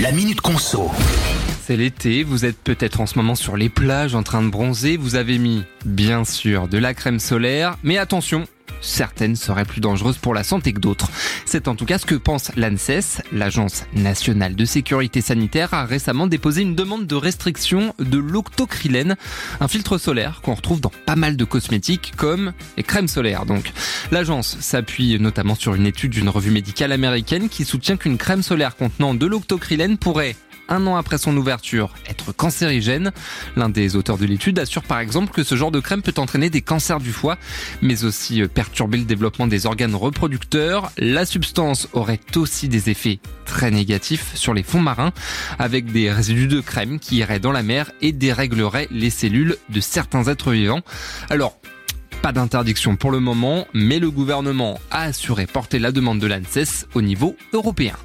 La Minute Conso. C'est l'été, vous êtes peut-être en ce moment sur les plages en train de bronzer, vous avez mis, bien sûr, de la crème solaire, mais attention, certaines seraient plus dangereuses pour la santé que d'autres. C'est en tout cas ce que pense l'ANSES. L'Agence nationale de sécurité sanitaire a récemment déposé une demande de restriction de l'octocrylène, un filtre solaire qu'on retrouve dans pas mal de cosmétiques comme les crèmes solaires. Donc, l'agence s'appuie notamment sur une étude d'une revue médicale américaine qui soutient qu'une crème solaire contenant de l'octocrylène pourrait un an après son ouverture, être cancérigène. L'un des auteurs de l'étude assure par exemple que ce genre de crème peut entraîner des cancers du foie, mais aussi euh, perturber le développement des organes reproducteurs. La substance aurait aussi des effets très négatifs sur les fonds marins, avec des résidus de crème qui iraient dans la mer et dérégleraient les cellules de certains êtres vivants. Alors, pas d'interdiction pour le moment, mais le gouvernement a assuré porter la demande de l'ANSES au niveau européen.